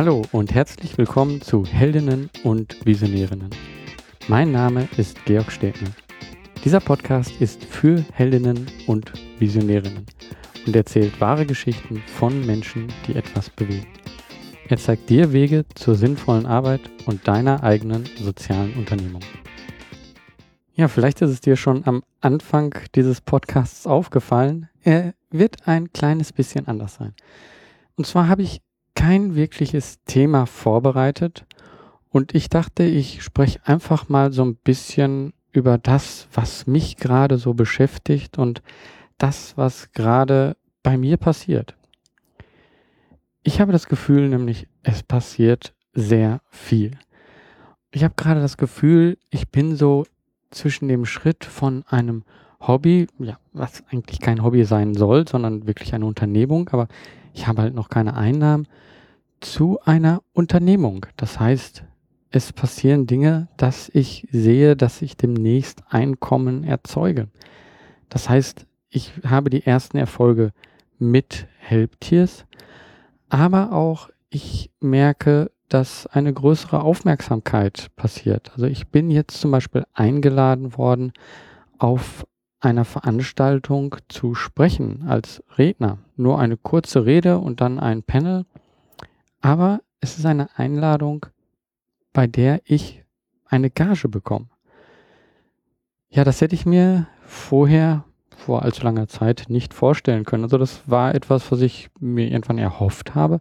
Hallo und herzlich willkommen zu Heldinnen und Visionärinnen. Mein Name ist Georg Stegner. Dieser Podcast ist für Heldinnen und Visionärinnen und erzählt wahre Geschichten von Menschen, die etwas bewegen. Er zeigt dir Wege zur sinnvollen Arbeit und deiner eigenen sozialen Unternehmung. Ja, vielleicht ist es dir schon am Anfang dieses Podcasts aufgefallen. Er wird ein kleines bisschen anders sein. Und zwar habe ich kein wirkliches Thema vorbereitet und ich dachte, ich spreche einfach mal so ein bisschen über das, was mich gerade so beschäftigt und das, was gerade bei mir passiert. Ich habe das Gefühl nämlich, es passiert sehr viel. Ich habe gerade das Gefühl, ich bin so zwischen dem Schritt von einem Hobby, ja, was eigentlich kein Hobby sein soll, sondern wirklich eine Unternehmung, aber ich habe halt noch keine Einnahmen, zu einer Unternehmung. Das heißt, es passieren Dinge, dass ich sehe, dass ich demnächst Einkommen erzeuge. Das heißt, ich habe die ersten Erfolge mit Helptiers, aber auch ich merke, dass eine größere Aufmerksamkeit passiert. Also ich bin jetzt zum Beispiel eingeladen worden, auf einer Veranstaltung zu sprechen als Redner. Nur eine kurze Rede und dann ein Panel. Aber es ist eine Einladung, bei der ich eine Gage bekomme. Ja, das hätte ich mir vorher vor allzu langer Zeit nicht vorstellen können. Also das war etwas, was ich mir irgendwann erhofft habe.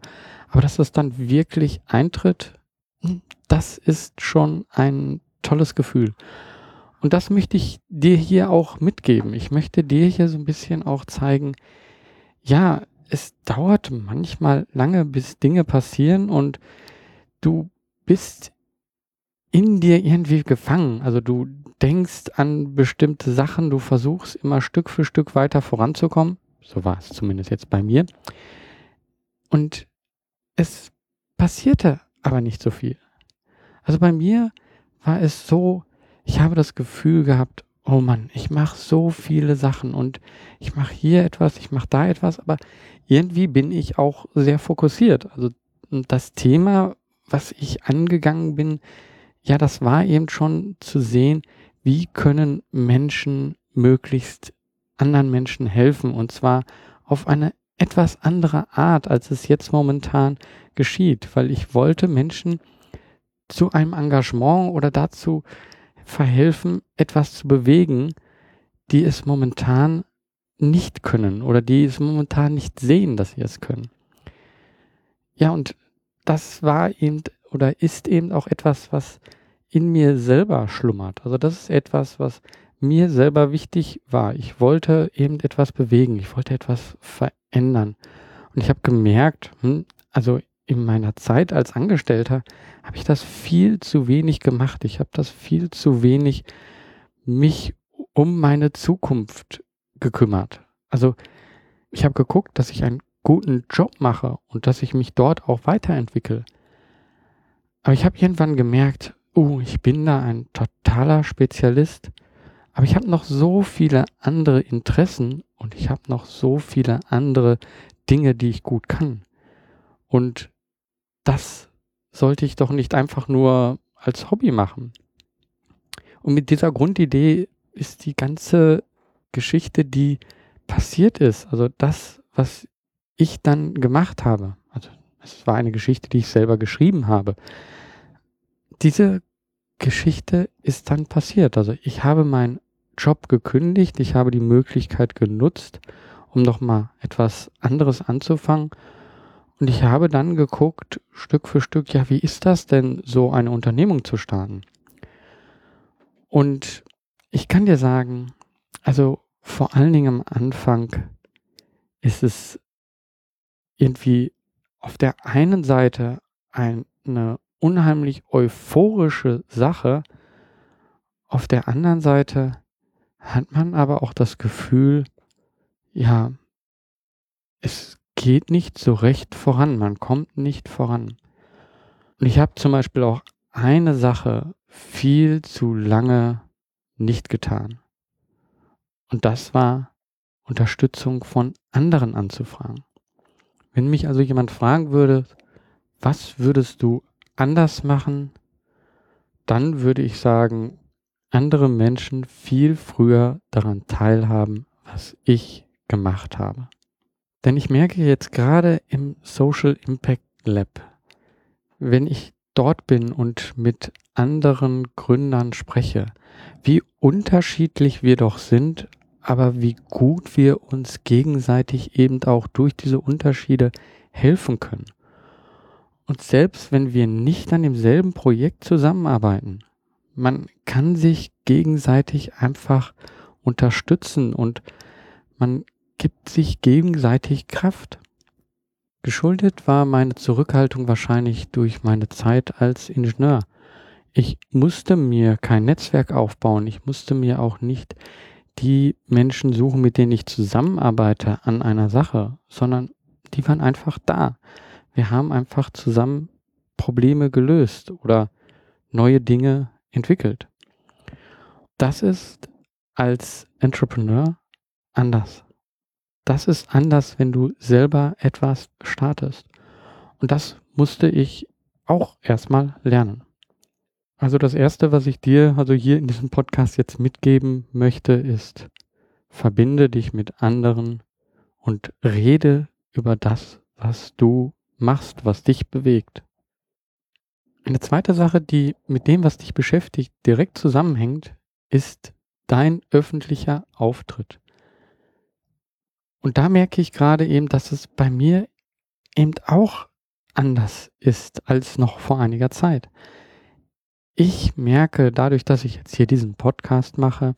Aber dass das dann wirklich eintritt, das ist schon ein tolles Gefühl. Und das möchte ich dir hier auch mitgeben. Ich möchte dir hier so ein bisschen auch zeigen, ja, es dauert manchmal lange, bis Dinge passieren und du bist in dir irgendwie gefangen. Also du denkst an bestimmte Sachen, du versuchst immer Stück für Stück weiter voranzukommen. So war es zumindest jetzt bei mir. Und es passierte aber nicht so viel. Also bei mir war es so, ich habe das Gefühl gehabt, oh Mann, ich mache so viele Sachen und ich mache hier etwas, ich mache da etwas, aber irgendwie bin ich auch sehr fokussiert. Also das Thema, was ich angegangen bin, ja, das war eben schon zu sehen, wie können Menschen möglichst anderen Menschen helfen und zwar auf eine etwas andere Art, als es jetzt momentan geschieht, weil ich wollte Menschen zu einem Engagement oder dazu verhelfen, etwas zu bewegen, die es momentan nicht können oder die es momentan nicht sehen, dass sie es können. Ja, und das war eben oder ist eben auch etwas, was in mir selber schlummert. Also das ist etwas, was mir selber wichtig war. Ich wollte eben etwas bewegen, ich wollte etwas verändern. Und ich habe gemerkt, hm, also in meiner Zeit als Angestellter habe ich das viel zu wenig gemacht. Ich habe das viel zu wenig mich um meine Zukunft gekümmert. Also ich habe geguckt, dass ich einen guten Job mache und dass ich mich dort auch weiterentwickle. Aber ich habe irgendwann gemerkt, uh, ich bin da ein totaler Spezialist, aber ich habe noch so viele andere Interessen und ich habe noch so viele andere Dinge, die ich gut kann. Und das sollte ich doch nicht einfach nur als Hobby machen. Und mit dieser Grundidee ist die ganze Geschichte, die passiert ist, also das, was ich dann gemacht habe, also es war eine Geschichte, die ich selber geschrieben habe, diese Geschichte ist dann passiert. Also ich habe meinen Job gekündigt, ich habe die Möglichkeit genutzt, um nochmal etwas anderes anzufangen. Und ich habe dann geguckt, Stück für Stück, ja, wie ist das denn, so eine Unternehmung zu starten? Und ich kann dir sagen, also vor allen Dingen am Anfang ist es irgendwie auf der einen Seite eine unheimlich euphorische Sache. Auf der anderen Seite hat man aber auch das Gefühl, ja, es geht nicht so recht voran, man kommt nicht voran. Und ich habe zum Beispiel auch eine Sache viel zu lange nicht getan. Und das war Unterstützung von anderen anzufragen. Wenn mich also jemand fragen würde, was würdest du anders machen? Dann würde ich sagen, andere Menschen viel früher daran teilhaben, was ich gemacht habe. Denn ich merke jetzt gerade im Social Impact Lab, wenn ich dort bin und mit anderen Gründern spreche, wie unterschiedlich wir doch sind, aber wie gut wir uns gegenseitig eben auch durch diese Unterschiede helfen können. Und selbst wenn wir nicht an demselben Projekt zusammenarbeiten, man kann sich gegenseitig einfach unterstützen und man gibt sich gegenseitig Kraft. Geschuldet war meine Zurückhaltung wahrscheinlich durch meine Zeit als Ingenieur. Ich musste mir kein Netzwerk aufbauen, ich musste mir auch nicht die Menschen suchen, mit denen ich zusammenarbeite an einer Sache, sondern die waren einfach da. Wir haben einfach zusammen Probleme gelöst oder neue Dinge entwickelt. Das ist als Entrepreneur anders das ist anders, wenn du selber etwas startest. Und das musste ich auch erstmal lernen. Also das Erste, was ich dir also hier in diesem Podcast jetzt mitgeben möchte, ist, verbinde dich mit anderen und rede über das, was du machst, was dich bewegt. Eine zweite Sache, die mit dem, was dich beschäftigt, direkt zusammenhängt, ist dein öffentlicher Auftritt. Und da merke ich gerade eben, dass es bei mir eben auch anders ist als noch vor einiger Zeit. Ich merke dadurch, dass ich jetzt hier diesen Podcast mache,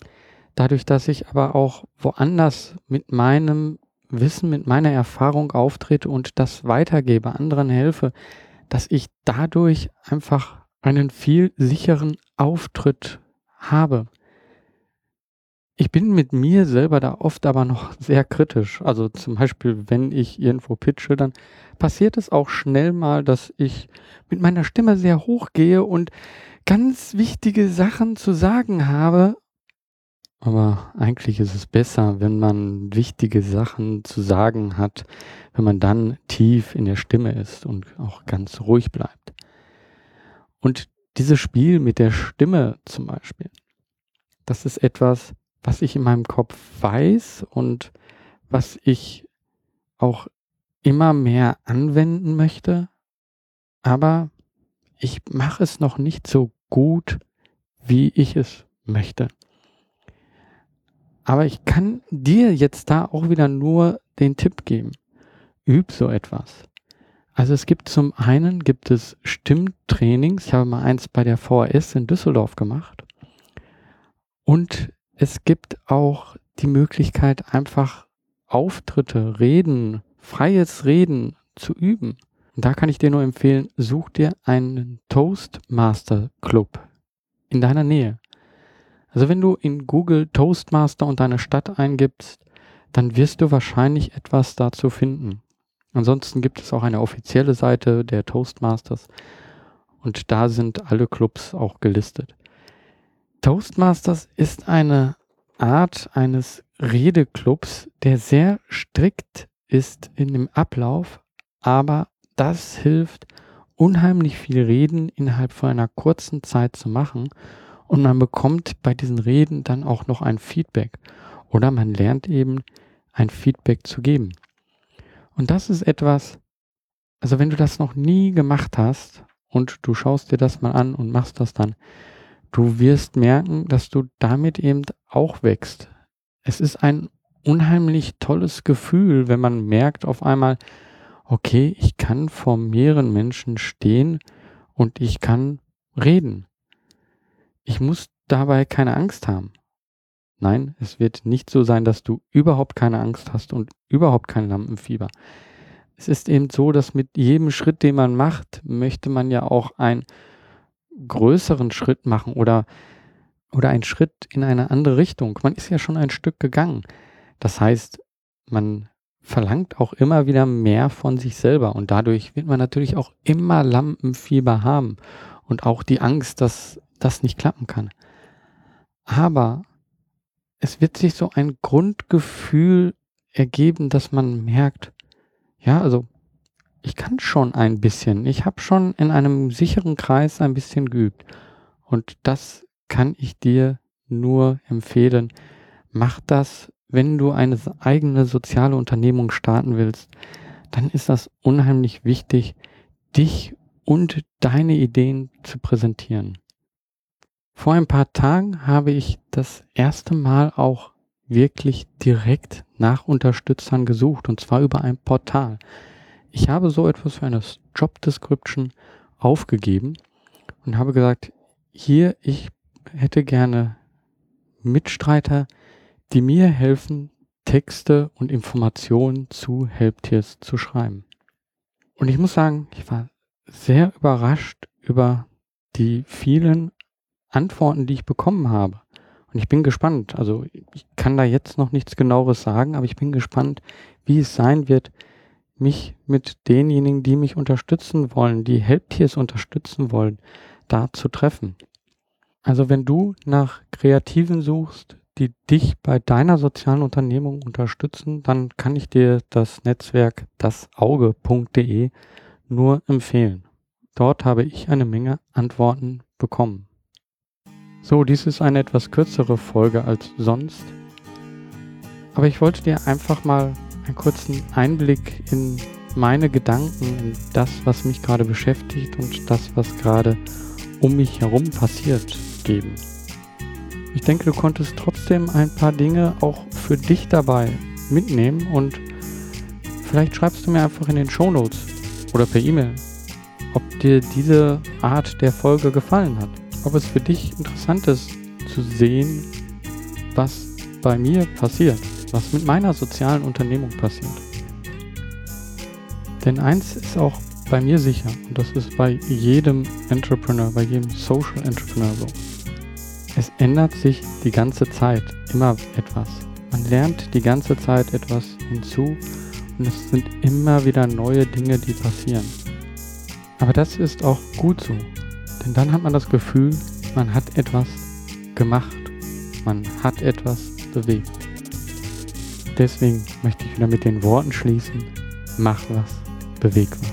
dadurch, dass ich aber auch woanders mit meinem Wissen, mit meiner Erfahrung auftrete und das weitergebe, anderen helfe, dass ich dadurch einfach einen viel sicheren Auftritt habe ich bin mit mir selber da oft aber noch sehr kritisch. Also zum Beispiel, wenn ich irgendwo pitche, dann passiert es auch schnell mal, dass ich mit meiner Stimme sehr hoch gehe und ganz wichtige Sachen zu sagen habe. Aber eigentlich ist es besser, wenn man wichtige Sachen zu sagen hat, wenn man dann tief in der Stimme ist und auch ganz ruhig bleibt. Und dieses Spiel mit der Stimme zum Beispiel, das ist etwas, was ich in meinem Kopf weiß und was ich auch immer mehr anwenden möchte, aber ich mache es noch nicht so gut, wie ich es möchte. Aber ich kann dir jetzt da auch wieder nur den Tipp geben. Üb so etwas. Also es gibt zum einen gibt es Stimmtrainings. Ich habe mal eins bei der VHS in Düsseldorf gemacht. Und es gibt auch die Möglichkeit, einfach Auftritte, Reden, freies Reden zu üben. Und da kann ich dir nur empfehlen, such dir einen Toastmaster Club in deiner Nähe. Also wenn du in Google Toastmaster und deine Stadt eingibst, dann wirst du wahrscheinlich etwas dazu finden. Ansonsten gibt es auch eine offizielle Seite der Toastmasters und da sind alle Clubs auch gelistet. Toastmasters ist eine Art eines Redeclubs, der sehr strikt ist in dem Ablauf, aber das hilft, unheimlich viel Reden innerhalb von einer kurzen Zeit zu machen und man bekommt bei diesen Reden dann auch noch ein Feedback oder man lernt eben ein Feedback zu geben. Und das ist etwas, also wenn du das noch nie gemacht hast und du schaust dir das mal an und machst das dann, du wirst merken, dass du damit eben auch wächst. Es ist ein unheimlich tolles Gefühl, wenn man merkt auf einmal, okay, ich kann vor mehreren Menschen stehen und ich kann reden. Ich muss dabei keine Angst haben. Nein, es wird nicht so sein, dass du überhaupt keine Angst hast und überhaupt kein Lampenfieber. Es ist eben so, dass mit jedem Schritt, den man macht, möchte man ja auch ein größeren Schritt machen oder, oder einen Schritt in eine andere Richtung. Man ist ja schon ein Stück gegangen. Das heißt, man verlangt auch immer wieder mehr von sich selber und dadurch wird man natürlich auch immer Lampenfieber haben und auch die Angst, dass das nicht klappen kann. Aber es wird sich so ein Grundgefühl ergeben, dass man merkt, ja, also ich kann schon ein bisschen. Ich habe schon in einem sicheren Kreis ein bisschen geübt. Und das kann ich dir nur empfehlen. Mach das, wenn du eine eigene soziale Unternehmung starten willst. Dann ist das unheimlich wichtig, dich und deine Ideen zu präsentieren. Vor ein paar Tagen habe ich das erste Mal auch wirklich direkt nach Unterstützern gesucht und zwar über ein Portal. Ich habe so etwas für eine Job Description aufgegeben und habe gesagt, hier, ich hätte gerne Mitstreiter, die mir helfen, Texte und Informationen zu Helptiers zu schreiben. Und ich muss sagen, ich war sehr überrascht über die vielen Antworten, die ich bekommen habe. Und ich bin gespannt. Also ich kann da jetzt noch nichts genaueres sagen, aber ich bin gespannt, wie es sein wird, mich mit denjenigen, die mich unterstützen wollen, die Helptiers unterstützen wollen, da zu treffen. Also wenn du nach Kreativen suchst, die dich bei deiner sozialen Unternehmung unterstützen, dann kann ich dir das Netzwerk dasauge.de nur empfehlen. Dort habe ich eine Menge Antworten bekommen. So, dies ist eine etwas kürzere Folge als sonst. Aber ich wollte dir einfach mal einen kurzen Einblick in meine Gedanken, in das, was mich gerade beschäftigt und das, was gerade um mich herum passiert, geben. Ich denke, du konntest trotzdem ein paar Dinge auch für dich dabei mitnehmen und vielleicht schreibst du mir einfach in den Show Notes oder per E-Mail, ob dir diese Art der Folge gefallen hat. Ob es für dich interessant ist zu sehen, was bei mir passiert, was mit meiner sozialen Unternehmung passiert. Denn eins ist auch bei mir sicher, und das ist bei jedem Entrepreneur, bei jedem Social Entrepreneur so. Es ändert sich die ganze Zeit immer etwas. Man lernt die ganze Zeit etwas hinzu und es sind immer wieder neue Dinge, die passieren. Aber das ist auch gut so, denn dann hat man das Gefühl, man hat etwas gemacht, man hat etwas bewegt. Deswegen möchte ich wieder mit den Worten schließen, mach was, beweg was.